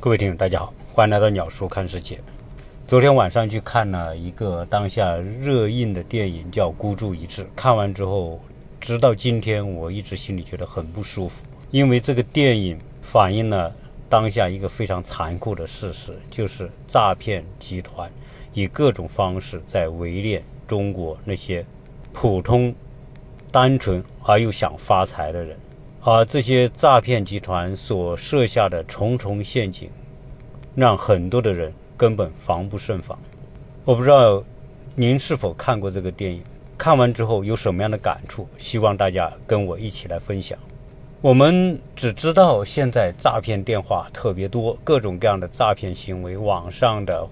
各位听众，大家好，欢迎来到鸟叔看世界。昨天晚上去看了一个当下热映的电影，叫《孤注一掷》。看完之后，直到今天，我一直心里觉得很不舒服，因为这个电影反映了当下一个非常残酷的事实，就是诈骗集团以各种方式在围猎中国那些普通、单纯而又想发财的人。而这些诈骗集团所设下的重重陷阱，让很多的人根本防不胜防。我不知道您是否看过这个电影，看完之后有什么样的感触？希望大家跟我一起来分享。我们只知道现在诈骗电话特别多，各种各样的诈骗行为，网上的、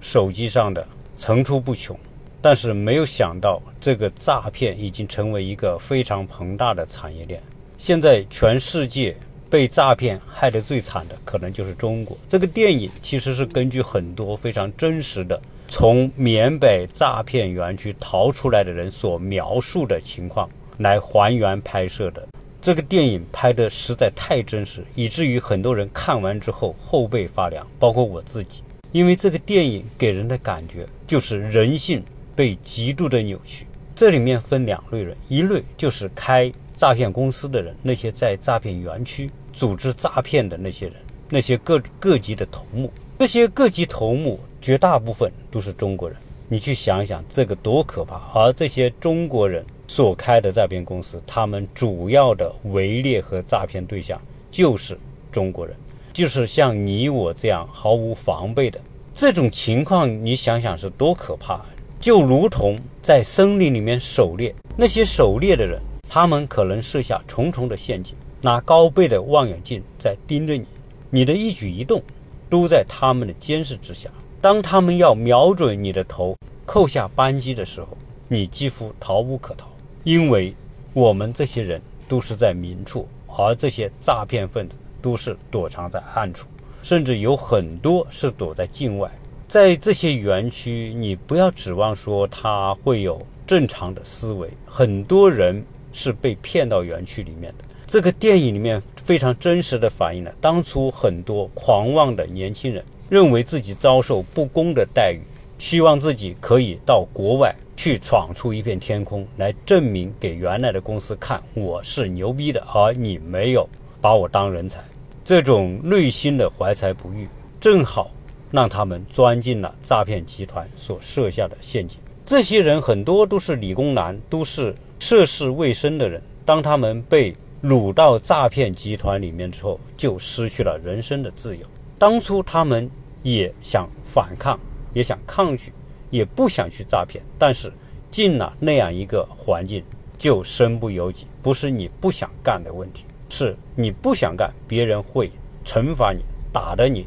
手机上的层出不穷，但是没有想到这个诈骗已经成为一个非常庞大的产业链。现在全世界被诈骗害得最惨的，可能就是中国。这个电影其实是根据很多非常真实的从缅北诈骗园区逃出来的人所描述的情况来还原拍摄的。这个电影拍的实在太真实，以至于很多人看完之后后背发凉，包括我自己。因为这个电影给人的感觉就是人性被极度的扭曲。这里面分两类人，一类就是开。诈骗公司的人，那些在诈骗园区组织诈骗的那些人，那些各各级的头目，这些各级头目绝大部分都是中国人。你去想想，这个多可怕！而这些中国人所开的诈骗公司，他们主要的围猎和诈骗对象就是中国人，就是像你我这样毫无防备的这种情况。你想想是多可怕！就如同在森林里面狩猎，那些狩猎的人。他们可能设下重重的陷阱，拿高倍的望远镜在盯着你，你的一举一动都在他们的监视之下。当他们要瞄准你的头，扣下扳机的时候，你几乎逃无可逃，因为我们这些人都是在明处，而这些诈骗分子都是躲藏在暗处，甚至有很多是躲在境外。在这些园区，你不要指望说他会有正常的思维，很多人。是被骗到园区里面的。这个电影里面非常真实的反映了当初很多狂妄的年轻人认为自己遭受不公的待遇，希望自己可以到国外去闯出一片天空，来证明给原来的公司看我是牛逼的，而你没有把我当人才。这种内心的怀才不遇，正好让他们钻进了诈骗集团所设下的陷阱。这些人很多都是理工男，都是。涉世未深的人，当他们被掳到诈骗集团里面之后，就失去了人生的自由。当初他们也想反抗，也想抗拒，也不想去诈骗，但是进了那样一个环境，就身不由己。不是你不想干的问题，是你不想干，别人会惩罚你，打得你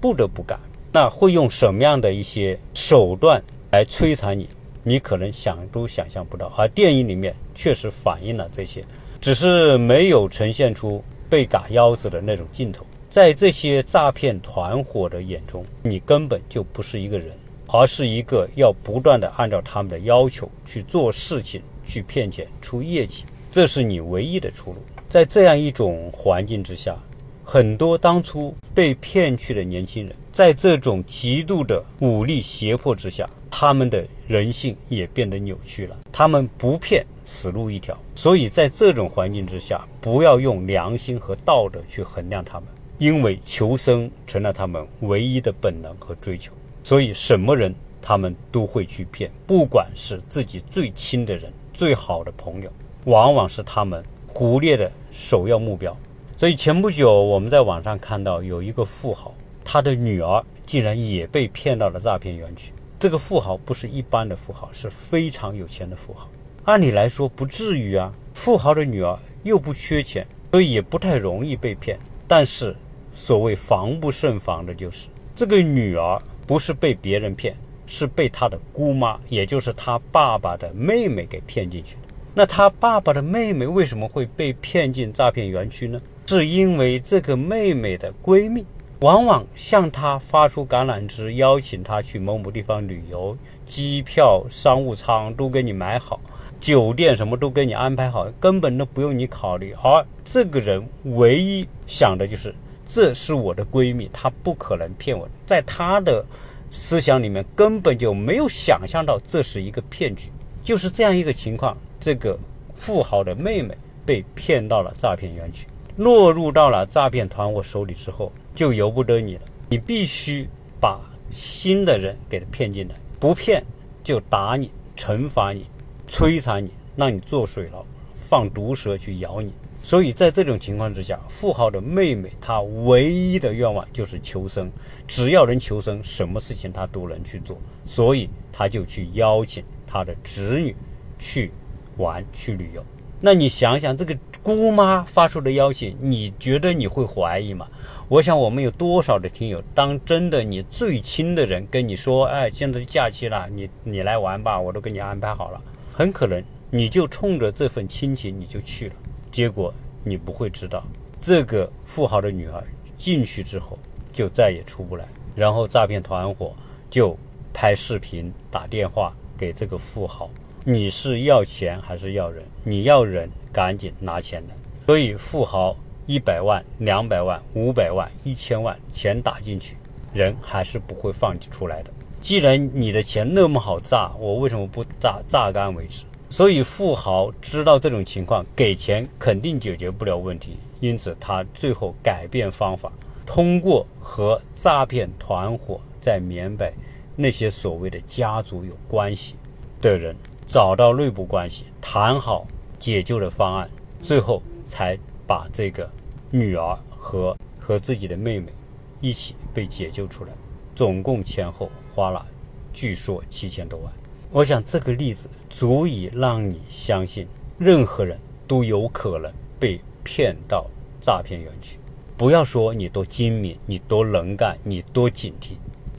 不得不干。那会用什么样的一些手段来摧残你？你可能想都想象不到，而电影里面确实反映了这些，只是没有呈现出被嘎腰子的那种镜头。在这些诈骗团伙的眼中，你根本就不是一个人，而是一个要不断的按照他们的要求去做事情、去骗钱、出业绩，这是你唯一的出路。在这样一种环境之下，很多当初被骗去的年轻人，在这种极度的武力胁迫之下。他们的人性也变得扭曲了，他们不骗，死路一条。所以在这种环境之下，不要用良心和道德去衡量他们，因为求生成了他们唯一的本能和追求。所以什么人他们都会去骗，不管是自己最亲的人、最好的朋友，往往是他们忽略的首要目标。所以前不久我们在网上看到有一个富豪，他的女儿竟然也被骗到了诈骗园区。这个富豪不是一般的富豪，是非常有钱的富豪。按理来说不至于啊，富豪的女儿又不缺钱，所以也不太容易被骗。但是所谓防不胜防的就是这个女儿不是被别人骗，是被他的姑妈，也就是他爸爸的妹妹给骗进去的。那他爸爸的妹妹为什么会被骗进诈骗园区呢？是因为这个妹妹的闺蜜。往往向他发出橄榄枝，邀请他去某某地方旅游，机票、商务舱都给你买好，酒店什么都给你安排好，根本都不用你考虑。而这个人唯一想的就是这是我的闺蜜，她不可能骗我。在她的思想里面，根本就没有想象到这是一个骗局。就是这样一个情况，这个富豪的妹妹被骗到了诈骗园区，落入到了诈骗团伙手里之后，就由不得你了。你必须把新的人给他骗进来，不骗就打你、惩罚你、摧残你，让你做水牢，放毒蛇去咬你。所以在这种情况之下，富豪的妹妹她唯一的愿望就是求生，只要能求生，什么事情她都能去做。所以她就去邀请她的侄女去玩去旅游。那你想想，这个姑妈发出的邀请，你觉得你会怀疑吗？我想我们有多少的听友，当真的你最亲的人跟你说，哎，现在假期了，你你来玩吧，我都给你安排好了，很可能你就冲着这份亲情你就去了。结果你不会知道，这个富豪的女儿进去之后就再也出不来。然后诈骗团伙就拍视频、打电话给这个富豪：“你是要钱还是要人？你要人，赶紧拿钱来。”所以富豪一百万、两百万、五百万、一千万钱打进去，人还是不会放出来的。既然你的钱那么好榨，我为什么不榨榨干为止？所以富豪知道这种情况，给钱肯定解决不了问题，因此他最后改变方法，通过和诈骗团伙在缅北那些所谓的家族有关系的人，找到内部关系，谈好解救的方案，最后才把这个女儿和和自己的妹妹一起被解救出来，总共前后花了，据说七千多万。我想这个例子足以让你相信，任何人都有可能被骗到诈骗园区。不要说你多精明，你多能干，你多警惕，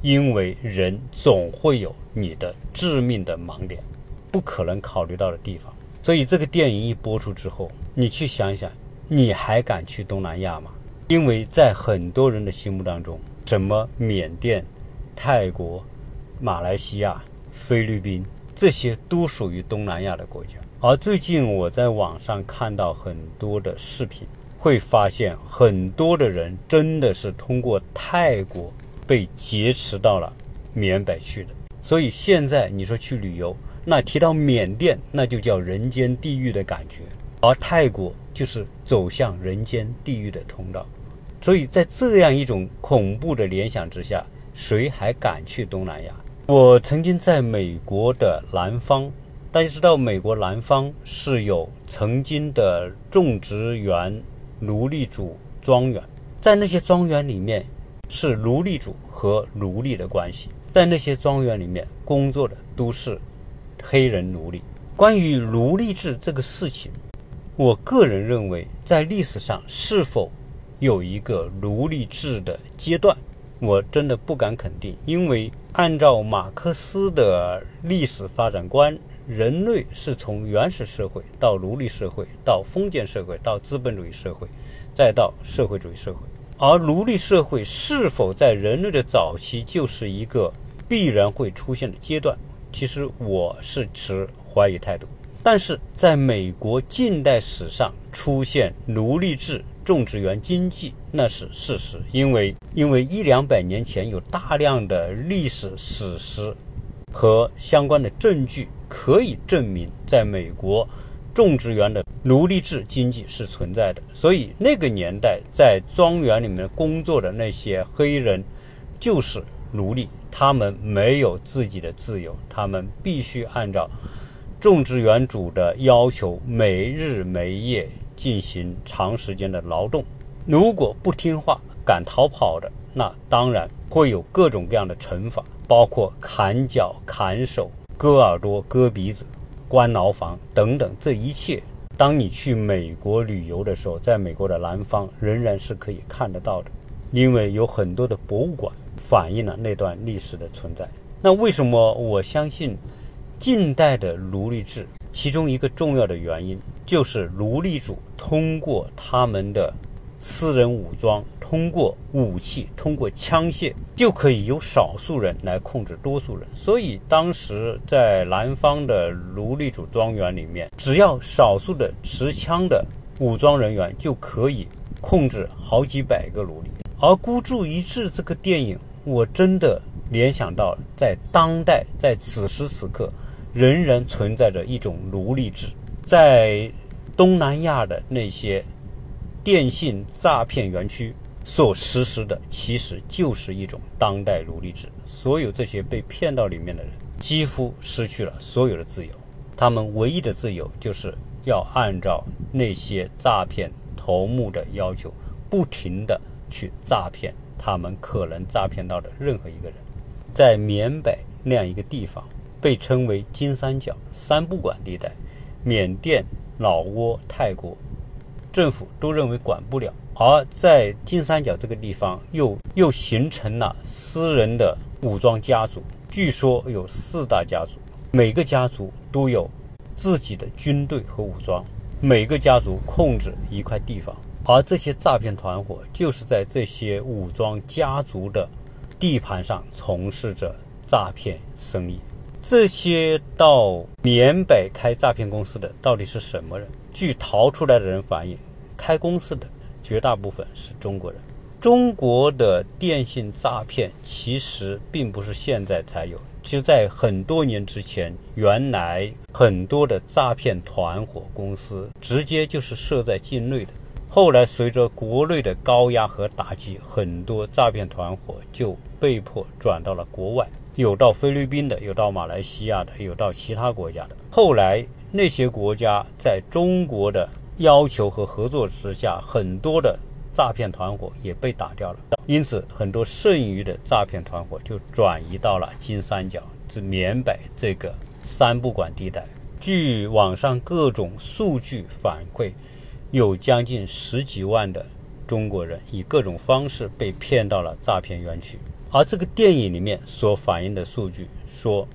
因为人总会有你的致命的盲点，不可能考虑到的地方。所以这个电影一播出之后，你去想想，你还敢去东南亚吗？因为在很多人的心目当中，什么缅甸、泰国、马来西亚。菲律宾这些都属于东南亚的国家，而最近我在网上看到很多的视频，会发现很多的人真的是通过泰国被劫持到了缅北去的。所以现在你说去旅游，那提到缅甸，那就叫人间地狱的感觉，而泰国就是走向人间地狱的通道。所以在这样一种恐怖的联想之下，谁还敢去东南亚？我曾经在美国的南方，大家知道，美国南方是有曾经的种植园、奴隶主庄园，在那些庄园里面是奴隶主和奴隶的关系，在那些庄园里面工作的都是黑人奴隶。关于奴隶制这个事情，我个人认为，在历史上是否有一个奴隶制的阶段？我真的不敢肯定，因为按照马克思的历史发展观，人类是从原始社会到奴隶社会，到封建社会，到资本主义社会，再到社会主义社会。而奴隶社会是否在人类的早期就是一个必然会出现的阶段？其实我是持怀疑态度。但是在美国近代史上出现奴隶制。种植园经济那是事实，因为因为一两百年前有大量的历史史实和相关的证据可以证明，在美国种植园的奴隶制经济是存在的。所以那个年代在庄园里面工作的那些黑人就是奴隶，他们没有自己的自由，他们必须按照种植园主的要求，没日没夜。进行长时间的劳动，如果不听话、敢逃跑的，那当然会有各种各样的惩罚，包括砍脚、砍手、割耳朵、割鼻子、关牢房等等。这一切，当你去美国旅游的时候，在美国的南方仍然是可以看得到的，因为有很多的博物馆反映了那段历史的存在。那为什么我相信近代的奴隶制？其中一个重要的原因就是奴隶主通过他们的私人武装，通过武器，通过枪械，就可以由少数人来控制多数人。所以当时在南方的奴隶主庄园里面，只要少数的持枪的武装人员就可以控制好几百个奴隶。而孤注一掷这个电影，我真的联想到在当代，在此时此刻，仍然存在着一种奴隶制，在东南亚的那些电信诈骗园区所实施的，其实就是一种当代奴隶制。所有这些被骗到里面的人，几乎失去了所有的自由，他们唯一的自由就是要按照那些诈骗头目的要求，不停的。去诈骗他们可能诈骗到的任何一个人，在缅北那样一个地方，被称为金三角三不管地带，缅甸、老挝、泰国政府都认为管不了，而在金三角这个地方又又形成了私人的武装家族，据说有四大家族，每个家族都有自己的军队和武装，每个家族控制一块地方。而这些诈骗团伙就是在这些武装家族的地盘上从事着诈骗生意。这些到缅北开诈骗公司的到底是什么人？据逃出来的人反映，开公司的绝大部分是中国人。中国的电信诈骗其实并不是现在才有，就在很多年之前，原来很多的诈骗团伙公司直接就是设在境内的。后来，随着国内的高压和打击，很多诈骗团伙就被迫转到了国外，有到菲律宾的，有到马来西亚的，有到其他国家的。后来，那些国家在中国的要求和合作之下，很多的诈骗团伙也被打掉了。因此，很多剩余的诈骗团伙就转移到了金三角至缅北这个三不管地带。据网上各种数据反馈。有将近十几万的中国人以各种方式被骗到了诈骗园区，而这个电影里面所反映的数据说，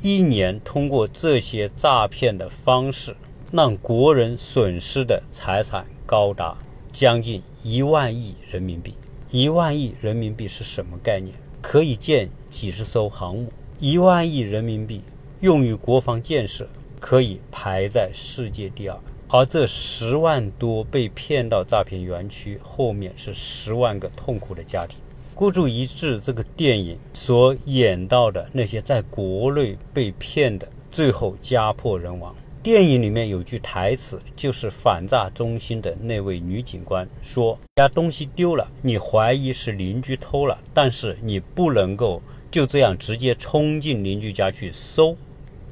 一年通过这些诈骗的方式，让国人损失的财产高达将近一万亿人民币。一万亿人民币是什么概念？可以建几十艘航母。一万亿人民币用于国防建设，可以排在世界第二。而这十万多被骗到诈骗园区，后面是十万个痛苦的家庭。孤注一掷这个电影所演到的那些在国内被骗的，最后家破人亡。电影里面有句台词，就是反诈中心的那位女警官说：“家东西丢了，你怀疑是邻居偷了，但是你不能够就这样直接冲进邻居家去搜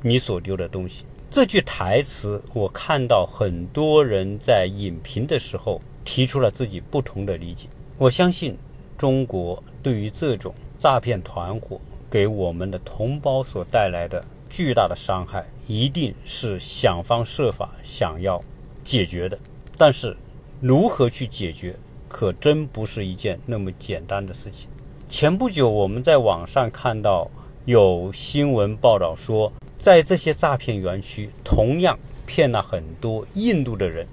你所丢的东西。”这句台词，我看到很多人在影评的时候提出了自己不同的理解。我相信，中国对于这种诈骗团伙给我们的同胞所带来的巨大的伤害，一定是想方设法想要解决的。但是，如何去解决，可真不是一件那么简单的事情。前不久，我们在网上看到有新闻报道说。在这些诈骗园区，同样骗了很多印度的人，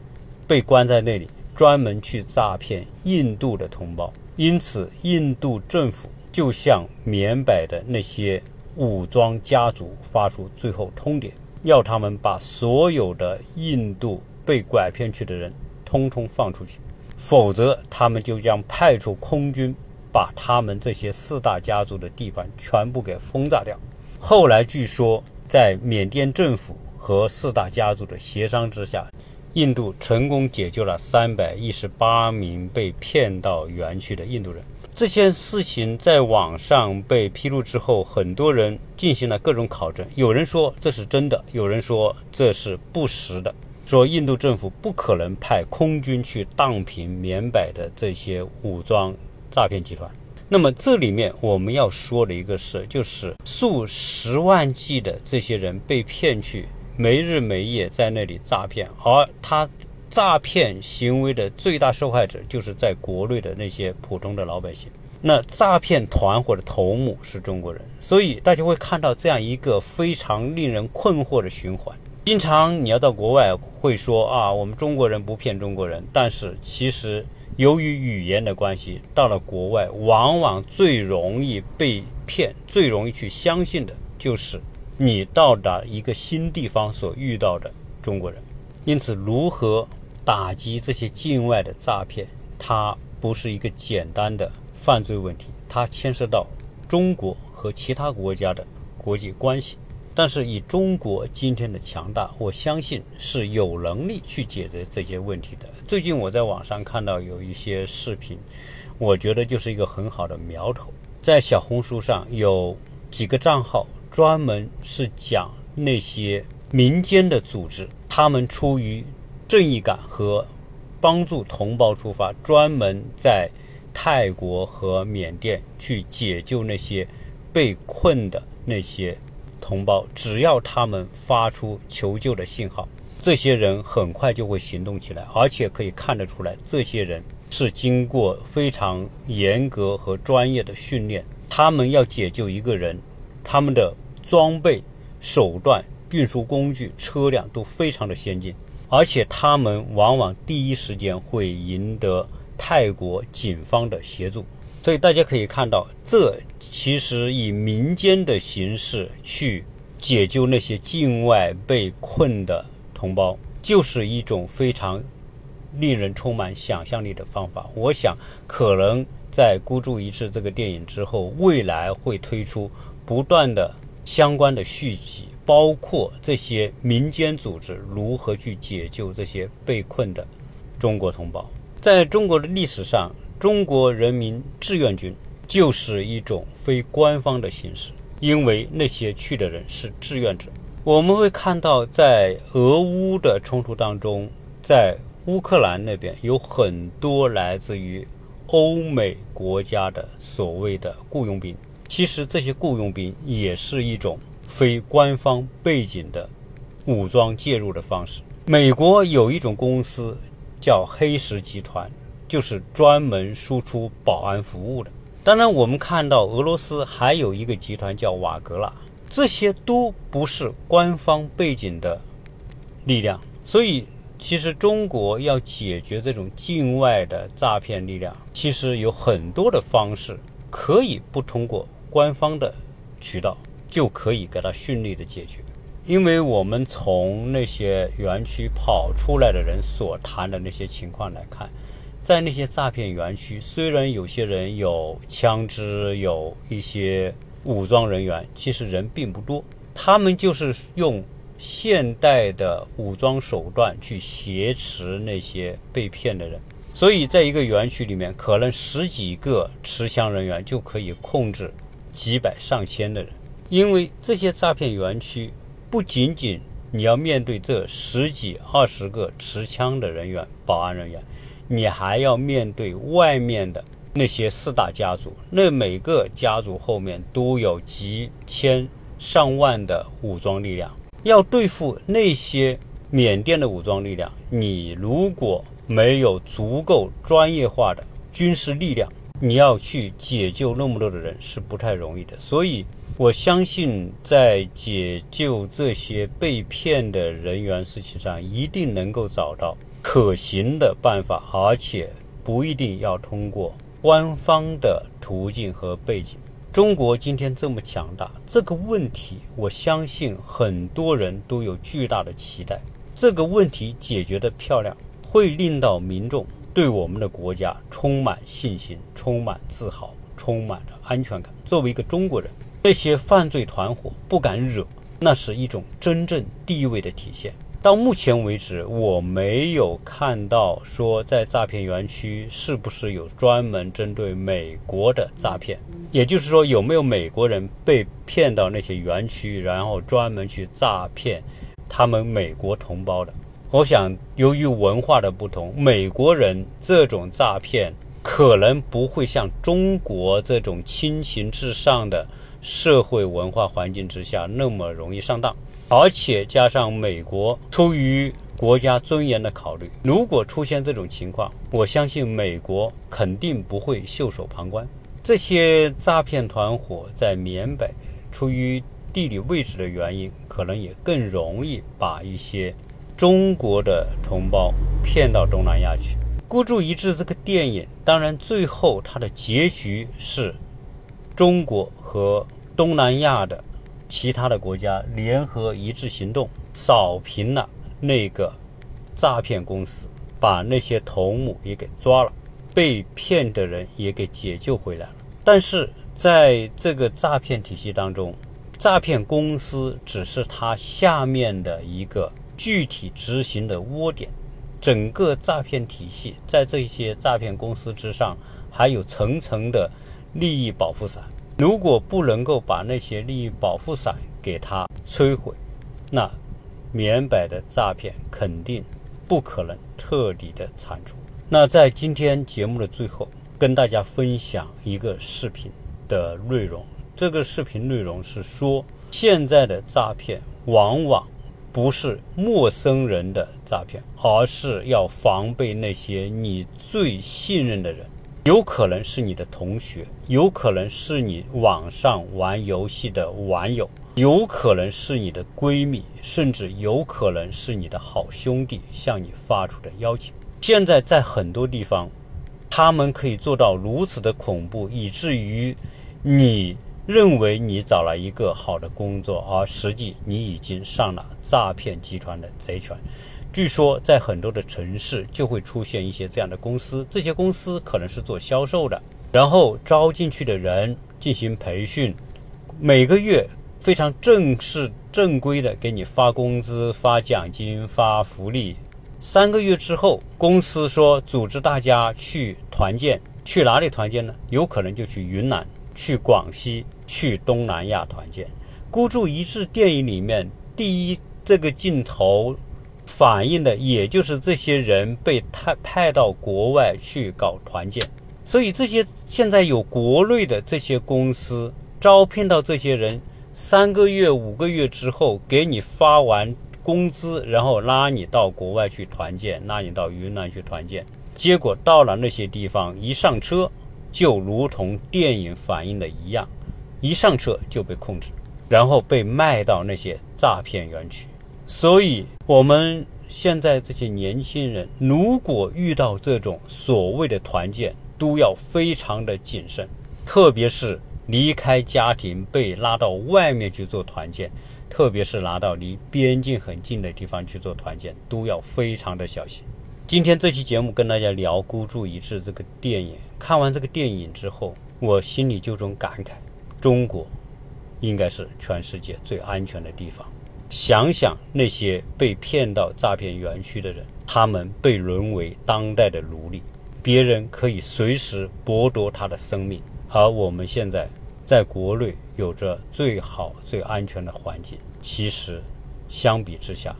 被关在那里，专门去诈骗印度的同胞。因此，印度政府就向缅北的那些武装家族发出最后通牒，要他们把所有的印度被拐骗去的人通通放出去，否则他们就将派出空军把他们这些四大家族的地盘全部给轰炸掉。后来据说。在缅甸政府和四大家族的协商之下，印度成功解救了三百一十八名被骗到园区的印度人。这件事情在网上被披露之后，很多人进行了各种考证。有人说这是真的，有人说这是不实的，说印度政府不可能派空军去荡平缅北的这些武装诈骗集团。那么这里面我们要说的一个事，就是数十万计的这些人被骗去，没日没夜在那里诈骗，而他诈骗行为的最大受害者就是在国内的那些普通的老百姓。那诈骗团伙的头目是中国人，所以大家会看到这样一个非常令人困惑的循环。经常你要到国外会说啊，我们中国人不骗中国人，但是其实。由于语言的关系，到了国外，往往最容易被骗、最容易去相信的，就是你到达一个新地方所遇到的中国人。因此，如何打击这些境外的诈骗，它不是一个简单的犯罪问题，它牵涉到中国和其他国家的国际关系。但是以中国今天的强大，我相信是有能力去解决这些问题的。最近我在网上看到有一些视频，我觉得就是一个很好的苗头。在小红书上有几个账号，专门是讲那些民间的组织，他们出于正义感和帮助同胞出发，专门在泰国和缅甸去解救那些被困的那些。同胞，只要他们发出求救的信号，这些人很快就会行动起来，而且可以看得出来，这些人是经过非常严格和专业的训练。他们要解救一个人，他们的装备、手段、运输工具、车辆都非常的先进，而且他们往往第一时间会赢得泰国警方的协助。所以大家可以看到，这其实以民间的形式去解救那些境外被困的同胞，就是一种非常令人充满想象力的方法。我想，可能在《孤注一掷》这个电影之后，未来会推出不断的相关的续集，包括这些民间组织如何去解救这些被困的中国同胞。在中国的历史上，中国人民志愿军就是一种非官方的形式，因为那些去的人是志愿者。我们会看到，在俄乌的冲突当中，在乌克兰那边有很多来自于欧美国家的所谓的雇佣兵。其实这些雇佣兵也是一种非官方背景的武装介入的方式。美国有一种公司叫黑石集团。就是专门输出保安服务的。当然，我们看到俄罗斯还有一个集团叫瓦格纳，这些都不是官方背景的力量。所以，其实中国要解决这种境外的诈骗力量，其实有很多的方式可以不通过官方的渠道就可以给它顺利的解决。因为我们从那些园区跑出来的人所谈的那些情况来看。在那些诈骗园区，虽然有些人有枪支，有一些武装人员，其实人并不多。他们就是用现代的武装手段去挟持那些被骗的人。所以，在一个园区里面，可能十几个持枪人员就可以控制几百上千的人。因为这些诈骗园区不仅仅你要面对这十几二十个持枪的人员、保安人员。你还要面对外面的那些四大家族，那每个家族后面都有几千上万的武装力量，要对付那些缅甸的武装力量，你如果没有足够专业化的军事力量，你要去解救那么多的人是不太容易的。所以，我相信在解救这些被骗的人员事情上，一定能够找到。可行的办法，而且不一定要通过官方的途径和背景。中国今天这么强大，这个问题，我相信很多人都有巨大的期待。这个问题解决的漂亮，会令到民众对我们的国家充满信心、充满自豪、充满着安全感。作为一个中国人，那些犯罪团伙不敢惹，那是一种真正地位的体现。到目前为止，我没有看到说在诈骗园区是不是有专门针对美国的诈骗，也就是说有没有美国人被骗到那些园区，然后专门去诈骗他们美国同胞的。我想，由于文化的不同，美国人这种诈骗可能不会像中国这种亲情至上的社会文化环境之下那么容易上当。而且加上美国出于国家尊严的考虑，如果出现这种情况，我相信美国肯定不会袖手旁观。这些诈骗团伙在缅北，出于地理位置的原因，可能也更容易把一些中国的同胞骗到东南亚去。孤注一掷这个电影，当然最后它的结局是中国和东南亚的。其他的国家联合一致行动，扫平了那个诈骗公司，把那些头目也给抓了。被骗的人也给解救回来了。但是在这个诈骗体系当中，诈骗公司只是他下面的一个具体执行的窝点，整个诈骗体系在这些诈骗公司之上还有层层的利益保护伞。如果不能够把那些利益保护伞给他摧毁，那缅北的诈骗肯定不可能彻底的铲除。那在今天节目的最后，跟大家分享一个视频的内容。这个视频内容是说，现在的诈骗往往不是陌生人的诈骗，而是要防备那些你最信任的人。有可能是你的同学，有可能是你网上玩游戏的网友，有可能是你的闺蜜，甚至有可能是你的好兄弟向你发出的邀请。现在在很多地方，他们可以做到如此的恐怖，以至于你认为你找了一个好的工作，而实际你已经上了诈骗集团的贼船。据说，在很多的城市就会出现一些这样的公司，这些公司可能是做销售的，然后招进去的人进行培训，每个月非常正式、正规的给你发工资、发奖金、发福利。三个月之后，公司说组织大家去团建，去哪里团建呢？有可能就去云南、去广西、去东南亚团建。孤注一掷电影里面第一这个镜头。反映的也就是这些人被派派到国外去搞团建，所以这些现在有国内的这些公司招聘到这些人，三个月、五个月之后给你发完工资，然后拉你到国外去团建，拉你到云南去团建，结果到了那些地方一上车，就如同电影反映的一样，一上车就被控制，然后被卖到那些诈骗园区。所以，我们现在这些年轻人，如果遇到这种所谓的团建，都要非常的谨慎，特别是离开家庭被拉到外面去做团建，特别是拿到离边境很近的地方去做团建，都要非常的小心。今天这期节目跟大家聊《孤注一掷》这个电影，看完这个电影之后，我心里就种感慨：中国应该是全世界最安全的地方。想想那些被骗到诈骗园区的人，他们被沦为当代的奴隶，别人可以随时剥夺他的生命，而我们现在在国内有着最好、最安全的环境。其实，相比之下，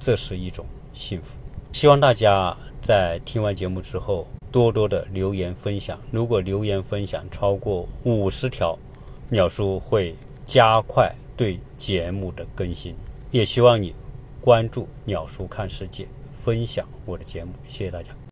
这是一种幸福。希望大家在听完节目之后，多多的留言分享。如果留言分享超过五十条，鸟叔会加快对节目的更新。也希望你关注鸟叔看世界，分享我的节目，谢谢大家。